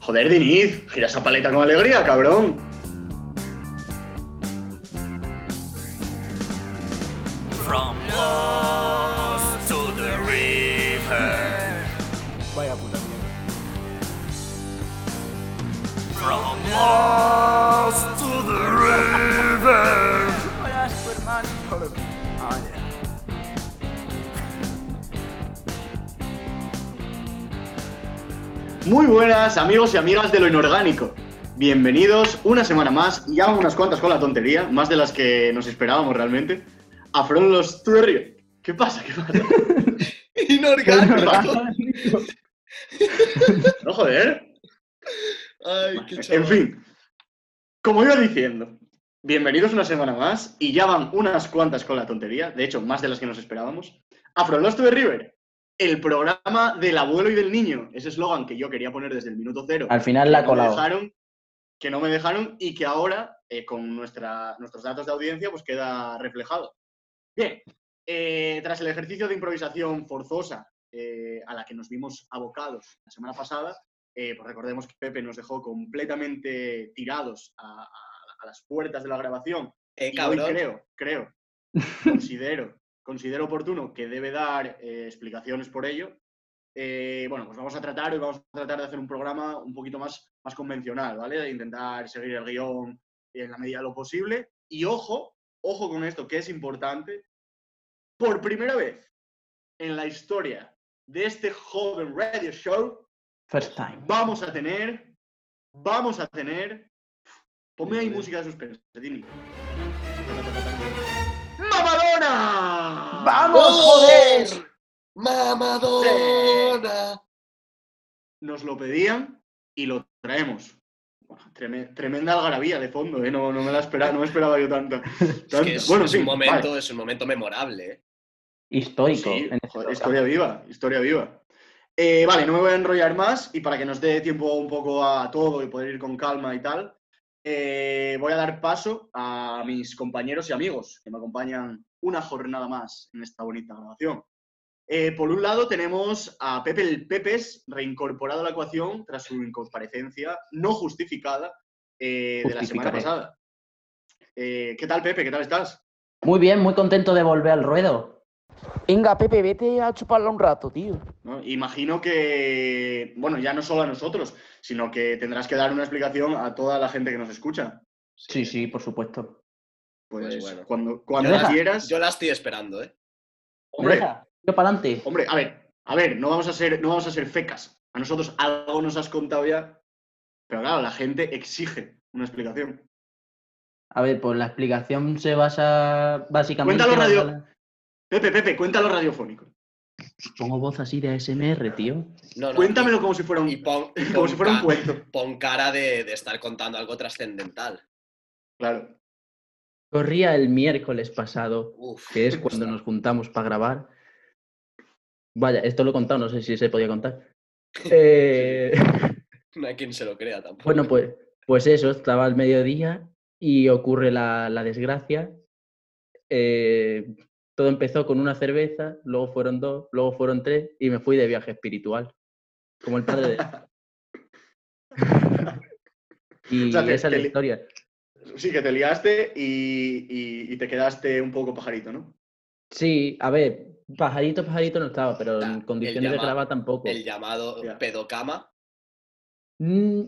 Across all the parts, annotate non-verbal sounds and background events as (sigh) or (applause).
Joder, Diniz, gira esa paleta con alegría, cabrón. Muy buenas, amigos y amigas de lo inorgánico. Bienvenidos una semana más, y ya unas cuantas con la tontería, más de las que nos esperábamos realmente, a From los Tuerrio. ¿Qué pasa? ¿Qué pasa? (laughs) Inorgánico. (laughs) No, joder. Ay, qué En fin, como iba diciendo, bienvenidos una semana más, y ya van unas cuantas con la tontería, de hecho, más de las que nos esperábamos, a to the River, el programa del abuelo y del niño, ese eslogan que yo quería poner desde el minuto cero. Al final la ha no me colado. dejaron, que no me dejaron y que ahora, eh, con nuestra, nuestros datos de audiencia, pues queda reflejado. Bien, eh, tras el ejercicio de improvisación forzosa eh, a la que nos vimos abocados la semana pasada, eh, pues recordemos que Pepe nos dejó completamente tirados a, a- a las puertas de la grabación. Eh, Y hoy creo, creo, considero, considero oportuno que debe dar eh, explicaciones por ello. Eh, bueno, pues vamos a tratar, hoy vamos a tratar de hacer un programa un poquito más, más convencional, ¿vale? De intentar seguir el guion en la medida de lo posible. Y ojo, ojo con esto, que es importante. Por primera vez en la historia de este joven radio show, First time. vamos a tener, vamos a tener, ponme ahí música de suspense, Dini. ¡Mamadona! ¡Vamos, joder! joder! ¡Mamadona! Nos lo pedían y lo traemos. Tremenda algarabía de fondo, ¿eh? No, no me la esperaba, no me esperaba yo tanta. (laughs) Es que es, bueno, es sí, un momento, vale. es un momento memorable. ¿eh? Histórico. Sí, en joder, programa. historia viva, historia viva. Eh, vale, no me voy a enrollar más y para que nos dé tiempo un poco a todo y poder ir con calma y tal, eh, voy a dar paso a mis compañeros y amigos que me acompañan una jornada más en esta bonita grabación. Eh, por un lado tenemos a Pepe el Pepes, reincorporado a la ecuación tras su incomparecencia no justificada eh, de la semana pasada. ¿Qué tal, Pepe? ¿Qué tal estás? Muy bien, muy contento de volver al ruedo. Venga, Pepe, vete a chuparla un rato, tío. ¿no? Imagino que, bueno, ya no solo a nosotros, sino que tendrás que dar una explicación a toda la gente que nos escucha. Sí, sí, por supuesto. Pues, Pues bueno. cuando, cuando Yo la- quieras. Yo la estoy esperando, ¿eh? hombre, Deja, Yo para adelante. hombre, a ver, a ver, no vamos a ser, no vamos a ser fecas. A nosotros algo nos has contado ya, pero claro, la gente exige una explicación. A ver, pues la explicación se basa básicamente. Cuéntalo, radio- la- Pepe, Pepe, cuéntalo radiofónico. Pongo voz así de ASMR, tío. No, no, Cuéntamelo como si fuera un, Y, y pon, como pon si fuera un cuento. pon cara de, de estar contando algo trascendental. Claro. Corría el miércoles pasado, Uf, que es cuando nos juntamos para grabar. Vaya, esto lo he contado, no sé si se podía contar. (laughs) Eh, No hay quien se lo crea tampoco. Bueno, pues, pues eso, estaba al mediodía y ocurre la, la desgracia. Eh, todo empezó con una cerveza, luego fueron dos, luego fueron tres y me fui de viaje espiritual. Como el padre de... y (laughs) O sea, te- esa es la li- historia. Sí, que te liaste y, y- y te quedaste un poco pajarito, ¿no? Sí, a ver, pajarito, pajarito no estaba, pero en condiciones de grabar tampoco. El llamado pedocama. Mm,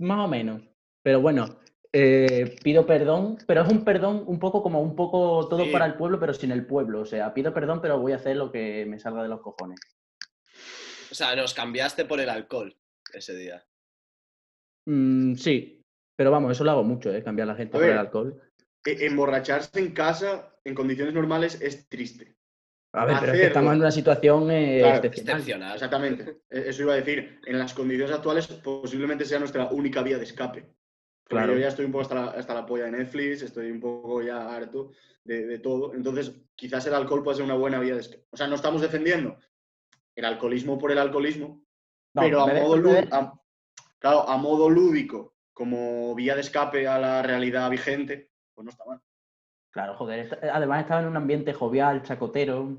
más o menos. Pero bueno, eh, pido perdón, pero es un perdón un poco como un poco todo Sí. para el pueblo, pero sin el pueblo. O sea, pido perdón, pero voy a hacer lo que me salga de los cojones. O sea, nos cambiaste por el alcohol ese día. Mm, sí, pero vamos, eso lo hago mucho, ¿eh? Cambiar a la gente A por el alcohol. E- Emborracharse en casa en condiciones normales es triste. A ver, pero es que estamos en una situación eh, Claro, excepcional. Excepcional. Exactamente. (laughs) E- Eso iba a decir. En las condiciones actuales posiblemente sea nuestra única vía de escape. Porque Claro. yo ya estoy un poco hasta la, hasta la polla de Netflix, estoy un poco ya harto de, de todo. Entonces, quizás el alcohol puede ser una buena vía de escape. O sea, no estamos defendiendo el alcoholismo por el alcoholismo, No, pero a modo, dejo de- lú- a- claro, a modo lúdico, como vía de escape a la realidad vigente, pues no está mal. Claro, joder. esta- Además estaba en un ambiente jovial, chacotero.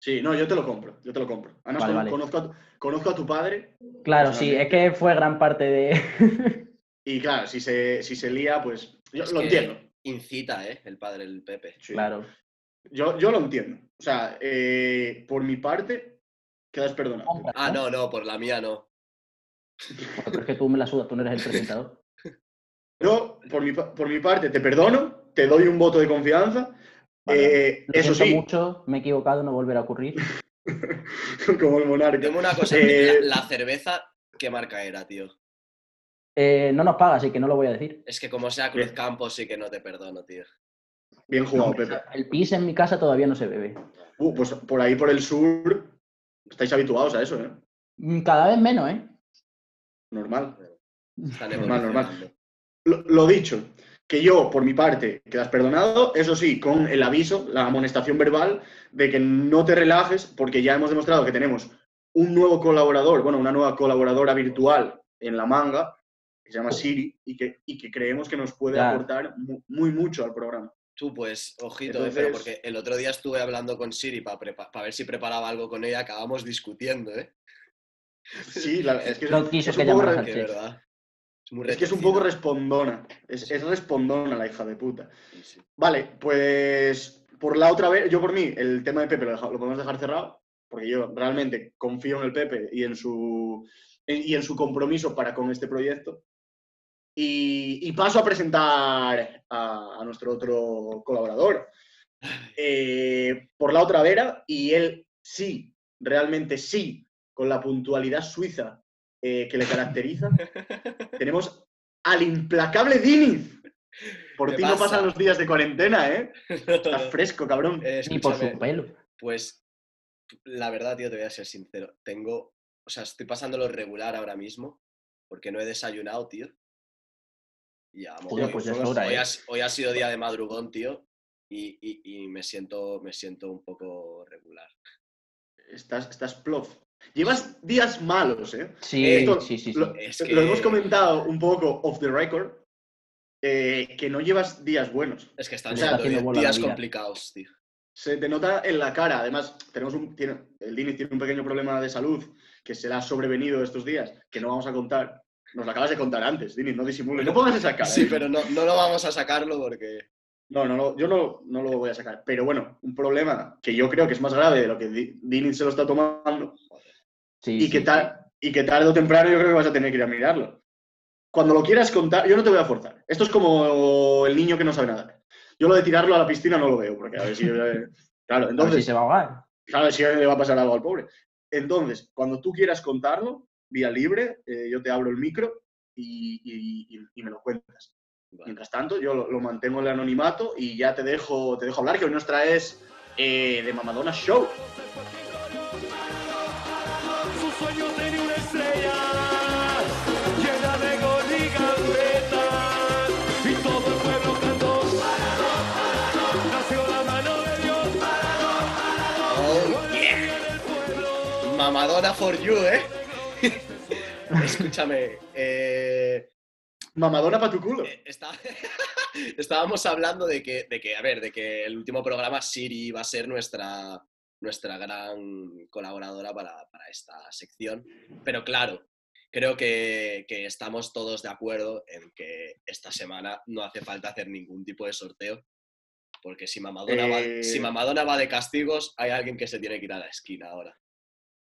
Sí, no, yo te lo compro, yo te lo compro. Además, Vale, con- vale. Conozco, a conozco a tu padre Claro, sí, es que fue gran parte de. (laughs) y claro, si se, si se lía, pues yo Es lo que entiendo. Incita, ¿eh? El padre del Pepe. Sí. claro. Yo, yo lo entiendo. O sea, eh, por mi parte, quedas perdonado. Ah, no, no, por la mía no. Pero es que tú me la sudas, tú no eres el presentador. (laughs) Yo, por mi, por mi parte, te perdono, te doy un voto de confianza. Vale. Eh, Lo eso sí, mucho, me he equivocado, no volverá a ocurrir. (laughs) como el monarca. Tengo una cosa, Eh, la, la cerveza, ¿qué marca era, tío? Eh, no nos paga, así que no lo voy a decir. Es que como sea Cruz. Campos sí que no te perdono, tío. Bien jugado, Pepe. El pis en mi casa todavía no se bebe. Uh, pues por ahí, por el sur, estáis habituados a eso, ¿eh? Mm, Cada vez menos, ¿eh? Normal. Normal, normal. Lo, lo dicho, que yo, por mi parte, quedas perdonado, eso sí, con el aviso, la amonestación verbal de que no te relajes, porque ya hemos demostrado que tenemos un nuevo colaborador, bueno, una nueva colaboradora virtual en la manga, que se llama Siri, y que, y que creemos que nos puede aportar mu- muy, mucho al programa. Tú, pues, ojito, Entonces- eh, pero porque el otro día estuve hablando con Siri para ver si preparaba algo con ella, acabamos discutiendo, ¿eh? Sí, la- es que es, No quiso es que un poco Que verdad. Es, muy es que es un poco respondona, es, es respondona la hija de puta. Sí, sí. Vale, pues por la otra vez, yo por mí, el tema de Pepe lo, deja- lo podemos dejar cerrado, porque yo realmente confío en el Pepe y en su, en- y en su compromiso para con este proyecto. Y, y paso a presentar a, a nuestro otro colaborador. Eh, por la otra vera, y él sí, realmente sí, con la puntualidad suiza eh, que le caracteriza, (laughs) tenemos al implacable Diniz. Por ¿Qué ti no pasa? pasan los días de cuarentena, ¿eh? Estás (laughs) fresco, cabrón. Eh, Ni por su pelo. Pues la verdad, tío, te voy a ser sincero. Tengo, o sea, estoy pasándolo regular ahora mismo porque no he desayunado, tío. Ya, Joder, hoy, pues ya es hoy hora, ha, ¿eh? hoy ha sido día de madrugón, tío, y, y- y me siento, me siento un poco regular. Estás, estás plof. Llevas días malos, ¿eh? Sí, Esto sí, sí, sí. Lo, Es lo que- hemos comentado un poco off the record, eh, que no llevas días buenos. Es que están O sea, siendo haciendo días, vida. complicados, tío. Se te nota en la cara. Además, tenemos un, tiene, el Dini tiene un pequeño problema de salud que se le ha sobrevenido estos días, que no vamos a contar. Nos lo acabas de contar antes, Dini, no disimules. No pongas esa cara. Sí, ¿eh? pero no, no lo vamos a sacarlo porque... No, no, no, yo no, no lo voy a sacar. Pero bueno, un problema que yo creo que es más grave de lo que Di- Dini se lo está tomando Sí, y, que sí, tal, y que tarde o temprano yo creo que vas a tener que ir a mirarlo. Cuando lo quieras contar, yo no te voy a forzar. Esto es como el niño que no sabe nadar. Yo lo de tirarlo a la piscina no lo veo, porque a ver si... (laughs) eh, claro, A ver si entonces, se va a ahogar. claro, si le va a pasar algo al pobre. Entonces, cuando tú quieras contarlo, vía libre, eh, yo te abro el micro y, y- y- y me lo cuentas. Vale. Mientras tanto, yo lo, lo mantengo en el anonimato y ya te dejo, te dejo hablar, que hoy nos traes eh, de Mamadona Show. Oh, yeah. Mamadona for you, ¿eh? (laughs) Escúchame, eh, Mamadona para tu culo. eh, está- (laughs) estábamos hablando de que, de que, a ver, de que el último programa Siri va a ser nuestra, nuestra gran colaboradora para, para esta sección. Pero claro, creo que, que estamos todos de acuerdo en que esta semana no hace falta hacer ningún tipo de sorteo. Porque si Mamadona, va, Eh. si Mamadona va de castigos, hay alguien que se tiene que ir a la esquina ahora.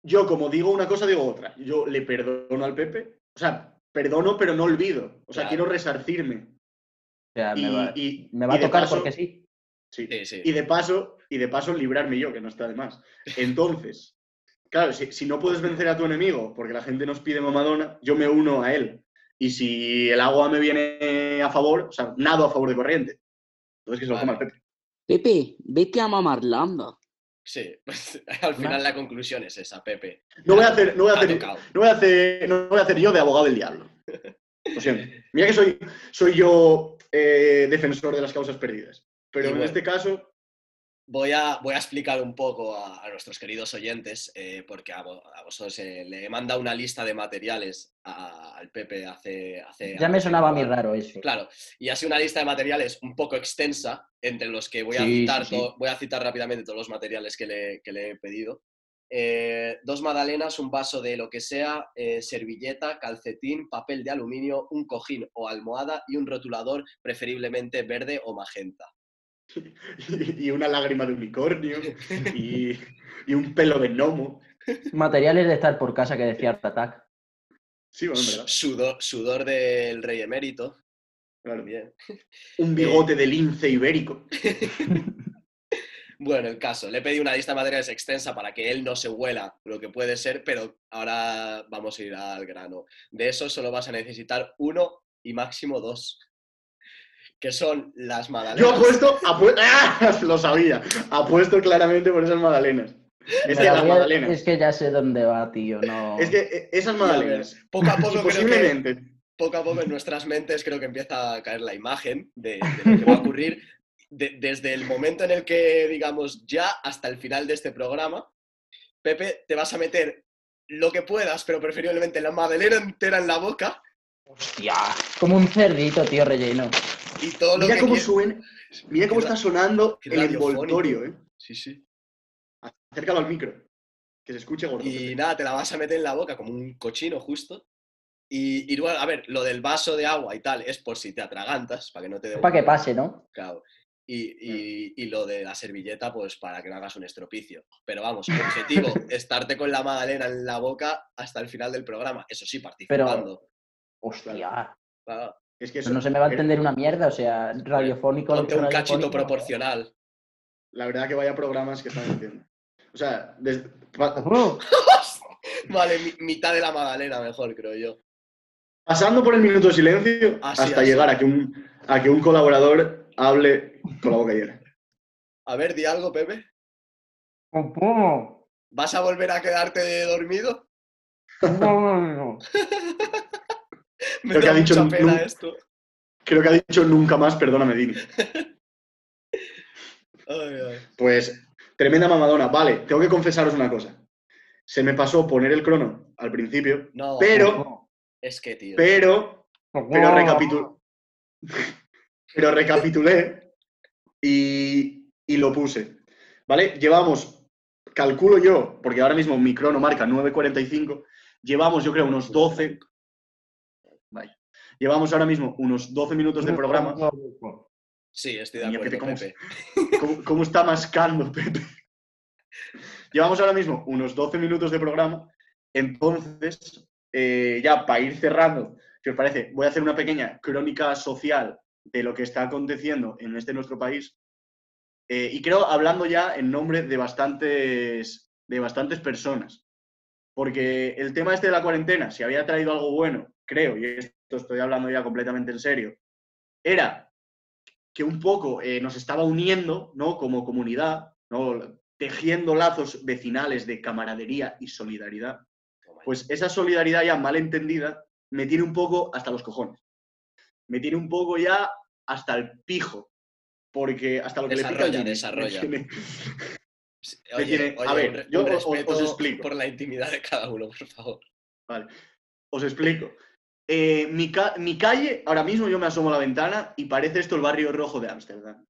Yo, como digo una cosa, digo otra. Yo le perdono al Pepe. O sea, perdono, pero no olvido. O sea, Claro. quiero resarcirme. O sea, Y, me va, y- me va y a tocar paso- porque sí. sí. Sí, sí. Y de paso, y de paso librarme yo, que no está de más. Entonces, claro, si, si no puedes vencer a tu enemigo porque la gente nos pide mamadona, yo me uno a él. Y si el agua me viene a favor, o sea, nado a favor de corriente. Entonces que se lo Vale. coma el Pepe. Pepe, vete a mamarlanda. Sí, (laughs) al final la conclusión es esa, Pepe. No voy a hacer, no voy a Ha hacer, no voy a hacer, no voy a hacer yo de abogado del diablo. Lo siento. Mira que soy, soy yo eh, defensor de las causas perdidas. Pero Y en bueno. este caso, voy a, voy a explicar un poco a, a nuestros queridos oyentes, eh, porque a, vo- a vosotros eh, le he mandado una lista de materiales a- al Pepe hace... hace Ya me sonaba a mí raro eso. Claro, y ha sido una lista de materiales un poco extensa, entre los que voy a, Sí, citar, sí, voy a citar rápidamente todos los materiales que le, que le he pedido. Eh, dos magdalenas, un vaso de lo que sea, eh, servilleta, calcetín, papel de aluminio, un cojín o almohada y un rotulador, preferiblemente verde o magenta. (laughs) y una lágrima de unicornio y, y un pelo de gnomo. Materiales de estar por casa que decía Art Attack. Sí, bueno, en verdad. Sudor, sudor del rey emérito. Claro. Bien. Un bigote de lince ibérico. (laughs) Bueno, el caso, le he pedido una lista de materiales extensa para que él no se huela lo que puede ser, pero ahora vamos a ir al grano. De eso solo vas a necesitar uno y máximo dos, que son las magdalenas. Yo apuesto, apue- ¡Ah! (laughs) lo sabía, apuesto claramente por esas magdalenas. Es que las magdalenas. Es que ya sé dónde va, tío. No. Es que eh, esas magdalenas. Poco a poco creo que Posiblemente. poco a poco en nuestras mentes creo que empieza a caer la imagen de, de lo que va a ocurrir de- desde el momento en el que, digamos, ya hasta el final de este programa, Pepe, te vas a meter lo que puedas, pero preferiblemente la magdalena entera en la boca Hostia. Como un cerdito, tío, relleno. Y todo lo Mira que cómo suena, mira cómo está sonando el envoltorio, ¿eh? Sí, sí. Acércalo al micro. Que se escuche gordo. Y nada, te la vas a meter en la boca como un cochino justo. Y, y luego, a ver, lo del vaso de agua y tal es por si te atragantas, para que no te dé Para que pase, ¿no? Claro. Y, y- y lo de la servilleta, pues para que no hagas un estropicio. Pero vamos, objetivo, (laughs) estarte con la magdalena en la boca hasta el final del programa. Eso sí, participando. Hostia. Claro. Es que Eso no se me va a entender una mierda, o sea, radiofónico. Ponte un radiofónico, cachito no. proporcional. La verdad que vaya programas que están haciendo. O sea, des- pa- Uh, (laughs) Vale, mi- mitad de la magdalena mejor, creo yo. pasando por el minuto de silencio Así, hasta así. llegar a que, un, a que un colaborador hable con la boca llena. A ver, di algo, Pepe. ¿Cómo? ¿Vas a volver a quedarte dormido? ¿Cómo? (laughs) Me Creo que ha dicho mucha un- pena un- esto. Creo que ha dicho nunca más, perdóname, Dini. (laughs) Pues, tremenda mamadona. Vale, tengo que confesaros una cosa. Se me pasó poner el crono al principio, No, pero, es que, tío. pero, pero recapitulé. (laughs) Pero recapitulé y, y lo puse. ¿Vale? Llevamos, calculo yo, porque ahora mismo mi crono marca 9.45, llevamos yo creo unos 12. Llevamos ahora mismo unos 12 minutos de programa. Sí, estoy de acuerdo, ¿cómo Pepe. (laughs) ¿Cómo, cómo está mascando, Pepe? (laughs) Llevamos ahora mismo unos 12 minutos de programa. Entonces, eh, ya para ir cerrando, si os parece, voy a hacer una pequeña crónica social de lo que está aconteciendo en este nuestro país. Eh, y creo hablando ya en nombre de bastantes, de bastantes personas. Porque el tema este de la cuarentena, si había traído algo bueno, creo, y esto estoy hablando ya completamente en serio, era que un poco eh, nos estaba uniendo, ¿no? Como comunidad, ¿no? Tejiendo lazos vecinales de camaradería y solidaridad. Pues esa solidaridad ya mal entendida me tiene un poco hasta los cojones. Me tiene un poco ya hasta el pijo. Porque hasta lo que Desarrolla, le pica desarrolla. (laughs) tiene- a ver, un yo un os- explico. por la intimidad de cada uno, por favor. Vale, os explico. Eh, mi, ca- mi calle, ahora mismo yo me asomo a la ventana y parece esto el barrio rojo de Ámsterdam.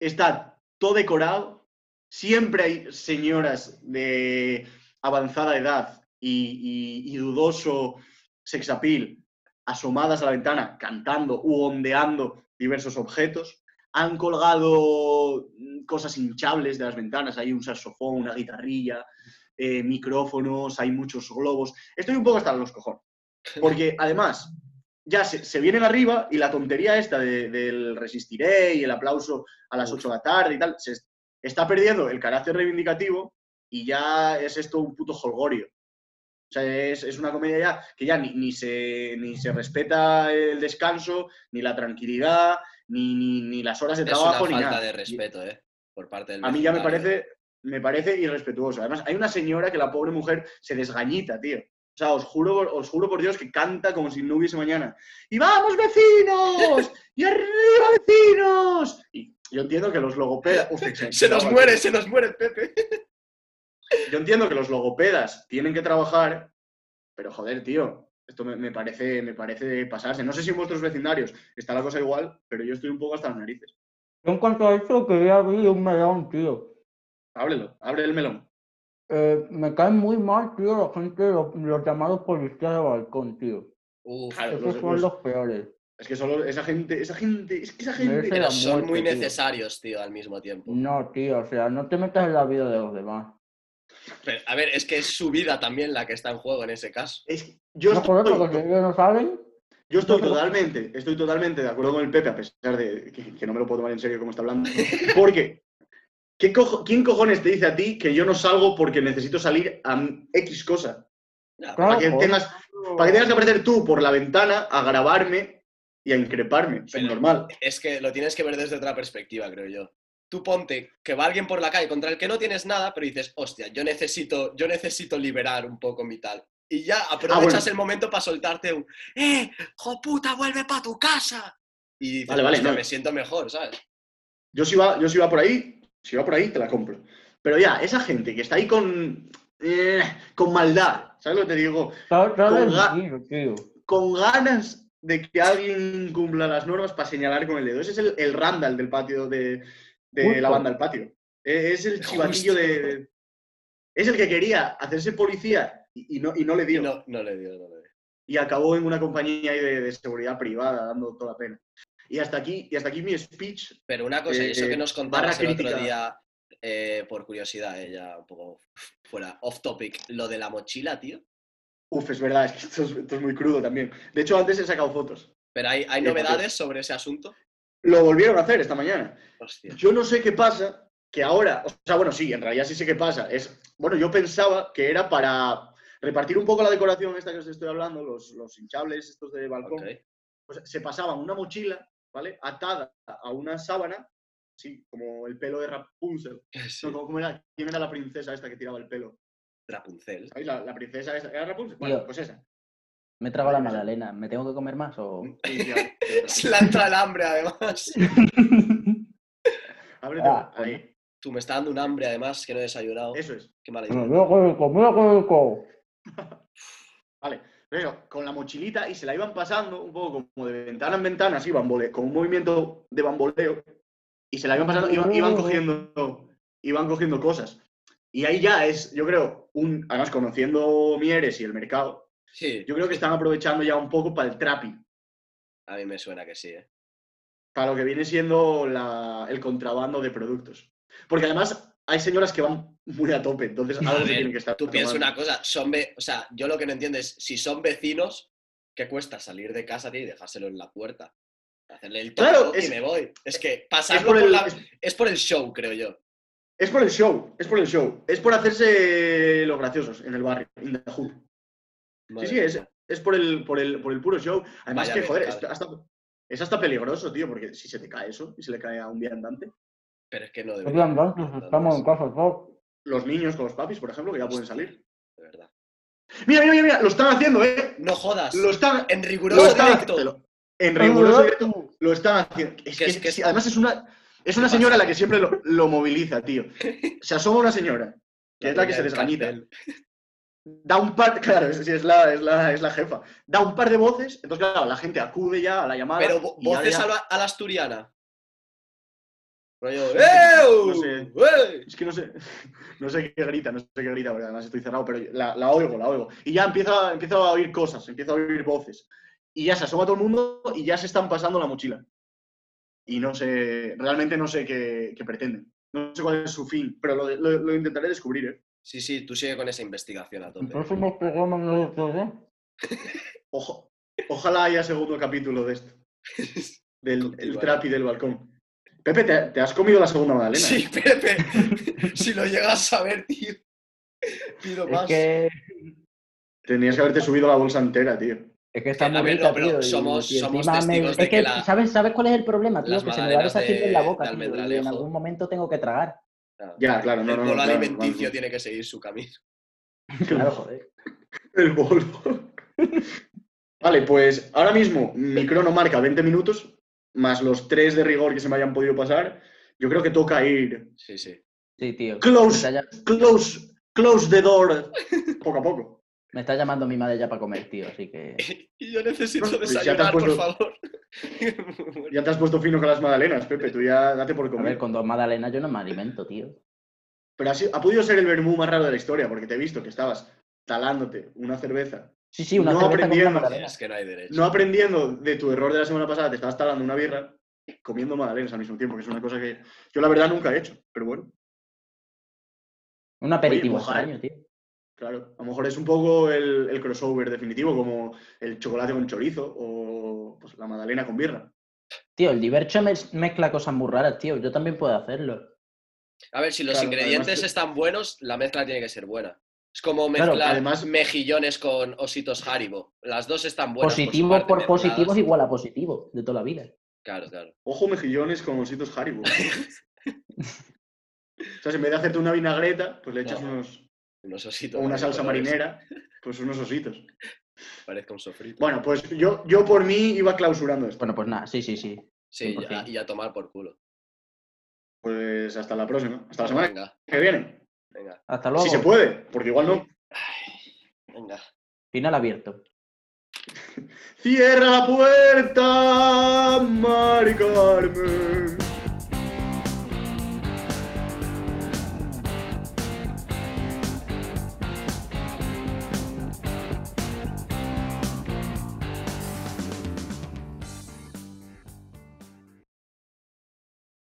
Está todo decorado, siempre hay señoras de avanzada edad y, y- y dudoso sexapil asomadas a la ventana cantando u ondeando diversos objetos. Han colgado mm, cosas hinchables de las ventanas, hay un saxofón, una guitarrilla, eh, micrófonos, hay muchos globos. Estoy un poco hasta los cojones. (laughs) Porque además, ya se, se vienen arriba y la tontería esta de- del resistiré y el aplauso a las 8 de la tarde y tal, se es- está perdiendo el carácter reivindicativo y ya es esto un puto holgorio. O sea, es, es una comedia ya que ya ni, ni se, ni se respeta el descanso, ni la tranquilidad, ni, ni, ni las horas de Es trabajo, una ni falta nada. de respeto, ¿eh? Por parte del A mí ya me parece, me parece irrespetuoso. Además, hay una señora que la pobre mujer se desgañita, tío. O sea, os juro, os juro por Dios que canta como si no hubiese mañana. ¡Y vamos, vecinos! ¡Y arriba, vecinos! Y Yo entiendo que los logopedas. (laughs) Se nos muere, se nos muere el Pepe. Yo entiendo que los logopedas tienen que trabajar, pero joder, tío, esto me, me parece, me parece pasarse. No sé si en vuestros vecindarios está la cosa igual, pero yo estoy un poco hasta las narices. Yo en cuanto a eso quería abrir un melón, tío. Ábrelo, abre el melón. Eh, me caen muy mal, tío, la gente, los, los llamados policías de balcón, tío. Uf, Claro, Esos los- son los- los peores. Es que solo esa gente, esa gente, es que esa gente. pero son muy tío. necesarios, tío, al mismo tiempo. No, tío, o sea, no te metas en la vida de los demás. Pero, a ver, es que es su vida también la que está en juego en ese caso. Es que yo No, estoy, porque si ellos no saben, yo estoy totalmente, estoy totalmente de acuerdo con el Pepe, a pesar de que, que no me lo puedo tomar en serio como está hablando. Porque, ¿qué cojo- ¿quién cojones te dice a ti que yo no salgo porque necesito salir a X cosa? Claro, Para que, tengas, para que tengas que aparecer tú por la ventana a grabarme y a increparme. Es normal. Es que lo tienes que ver desde otra perspectiva, creo yo. Tú ponte que va alguien por la calle contra el que no tienes nada, pero dices, hostia, yo necesito, yo necesito liberar un poco mi tal. Y ya aprovechas bueno. el momento para soltarte un, ¡eh, jo puta, vuelve para tu casa! Y dices, Vale, vale, "Hostia, no. me siento mejor, ¿sabes? Yo si va, yo si va por ahí, si va por ahí, te la compro. Pero ya, esa gente que está ahí con, eh, con maldad, ¿sabes lo que te digo? Con ga- mentir, tío. Con ganas de que alguien cumpla las normas para señalar con el dedo. Ese es el, el Randall del patio de, de Justo. la banda del patio. Eh, Es el chivatillo de, de- Es el que quería hacerse policía y, y no, y no le dio. no, no le dio, no le dio. y acabó en una compañía de, de seguridad privada, dando toda la pena. Y hasta aquí, y hasta aquí mi speech. Pero una cosa, y eso Eh, que nos contabas el otro día, eh, por curiosidad, eh, ya un poco fuera, off topic, lo de la mochila, tío. Uf, es verdad, es (laughs) que esto es, esto es muy crudo también. De hecho, antes he sacado fotos. Pero hay, hay novedades sobre ese asunto. Lo volvieron a hacer esta mañana. Hostia. Yo no sé qué pasa, que ahora, o sea, bueno, sí, en realidad sí sé qué pasa. Es, bueno, yo pensaba que era para repartir un poco la decoración esta que os estoy hablando, los, los hinchables estos de balcón. Pues se pasaban una mochila, ¿vale? Atada a una sábana, sí, como el pelo de Rapunzel. (laughs) Sí, No, ¿cómo, cómo era? ¿Quién era la princesa esta que tiraba el pelo? Rapunzel. ¿Sabéis? La, la princesa esta. ¿Era Rapunzel? Bueno, pues esa. Me trago la magdalena. ¿Me tengo que comer más o...? Se le entra el hambre, además. (laughs) Ábrete, Ah, ahí. Tú me está dando un hambre, además, que no he desayunado. Eso es. Qué mala (laughs) idea. Vale. Pero con la mochilita y se la iban pasando un poco como de ventana en ventana, así, bambole, con un movimiento de bamboleo. Y se la iban pasando, iban, iban cogiendo, iban cogiendo cosas. Y ahí ya es, yo creo, un, además conociendo Mieres y el mercado, Sí, yo creo que están aprovechando ya un poco para el trapi, a mí me suena que sí, ¿eh? para lo que viene siendo la- el contrabando de productos. Porque además hay señoras que van muy a tope, entonces (laughs) A algo se ver, tienen que estar Tú piensas una cosa, son ve- o sea, yo lo que no entiendo es si son vecinos, ¿qué cuesta salir de casa tío, y dejárselo en la puerta? Hacerle el Claro, es- y me voy. Es que Es pasarlo por, por, el, la- es- es por el show, creo yo. es por el show, es por el show, es por hacerse los graciosos en el barrio, in the hood. Sí, Madre sí, es, es por, el, por, el, por el puro show. Además Vaya que, joder, es hasta, es hasta peligroso, tío, porque si se te cae eso y se le cae a un viandante, Pero es que no debería. haber estamos en casa los niños con los papis, por ejemplo, que ya pueden salir. De verdad. Mira, mira, mira, mira, lo están haciendo, ¿eh? No jodas. Lo están, En lo riguroso están directo. haciendo. En riguroso directo lo están haciendo. Es Que que, es que sí, además es una, es una señora la que siempre lo, lo moviliza, tío. (laughs) Se asoma una señora, que es la que se desgañita. Da un par, (laughs) claro, es, sí, es, la, es, la, es la jefa, da un par de voces, entonces claro, la gente acude ya a la llamada. Pero vo- voces ya- a la, a la asturiana. Rollo, No sé. Es que no sé, (laughs) no sé qué grita, no sé qué grita, porque además estoy cerrado, pero la, la oigo, la oigo. Y ya empiezo, empiezo a oír cosas, empiezo a oír voces. Y ya se asoma todo el mundo y ya se están pasando la mochila. Y no sé, realmente no sé qué, qué pretenden. No sé cuál es su fin, pero lo, lo- lo intentaré descubrir, ¿eh? Sí, sí, tú sigue con esa investigación a tope. próximos programas no lo. (laughs) Ojo, ojalá haya segundo capítulo de esto. (laughs) Del el trapi del balcón. Pepe, ¿te, te has comido la segunda magdalena? Sí, Pepe. (laughs) si lo llegas a ver, tío. Pido Es más. que, Tenías que haberte subido la bolsa entera, tío. es que está a muy rica, no, pero tío. y- somos- y somos me- testigos de Es que, que la- ¿sabes, ¿sabes cuál es el problema, tío? las Que se me va magdalenas deshaciendo en la boca, tío. Y en algún momento tengo que tragar. Ya, claro, no, el no, bolo no, claro, alimenticio claro. tiene que seguir su camino. (laughs) Claro, joder. El bolo. vale, pues ahora mismo mi crono marca 20 minutos, más los 3 de rigor que se me hayan podido pasar. Yo creo que toca ir. Sí, sí. Sí, tío. Close, close, close the door. (laughs) Poco a poco. Me está llamando mi madre ya para comer, tío, así que... (laughs) Y yo necesito pues desayunar, por favor. (laughs) Ya te has puesto fino con las magdalenas, Pepe. Tú ya date por A comer. ver, con dos magdalenas yo no me alimento, tío. Pero ha, sido- ha podido ser el vermú más raro de la historia, porque te he visto que estabas talándote una cerveza, Sí, sí, una No cerveza con una aprendiendo. magdalena. es que no hay derecho. no aprendiendo de tu error de la semana pasada, te estabas talando una birra, comiendo magdalenas al mismo tiempo, que es una cosa que yo la verdad nunca he hecho. Pero bueno, Un aperitivo Oye, extraño, tío. Claro. A lo mejor es un poco el, el crossover definitivo, como el chocolate con chorizo o pues, la magdalena con birra. Tío, el divercho mez- mezcla cosas muy raras, tío. Yo también puedo hacerlo. A ver, si los Claro, ingredientes además están buenos, la mezcla tiene que ser buena. Es como Claro, mezclar además- mejillones con ositos Haribo. Las dos están buenas. por positivo por mezcladas. positivo es igual a positivo, de toda la vida. Claro, claro. Ojo mejillones con ositos Haribo. (laughs) o sea, si en vez de hacerte una vinagreta, pues le echas No. unos, Unos ositos. o una salsa colores. marinera, pues unos ositos. Parezca un sofrito. Bueno, pues yo, yo por mí iba clausurando esto. Bueno, pues nada, sí, sí, sí. sí, 100%. ya- y a tomar por culo. Pues hasta la próxima. Hasta la semana Venga, que viene. venga, Hasta luego. Si se puede, porque igual no. venga. Final abierto. (laughs) Cierra la puerta, Mari Carmen.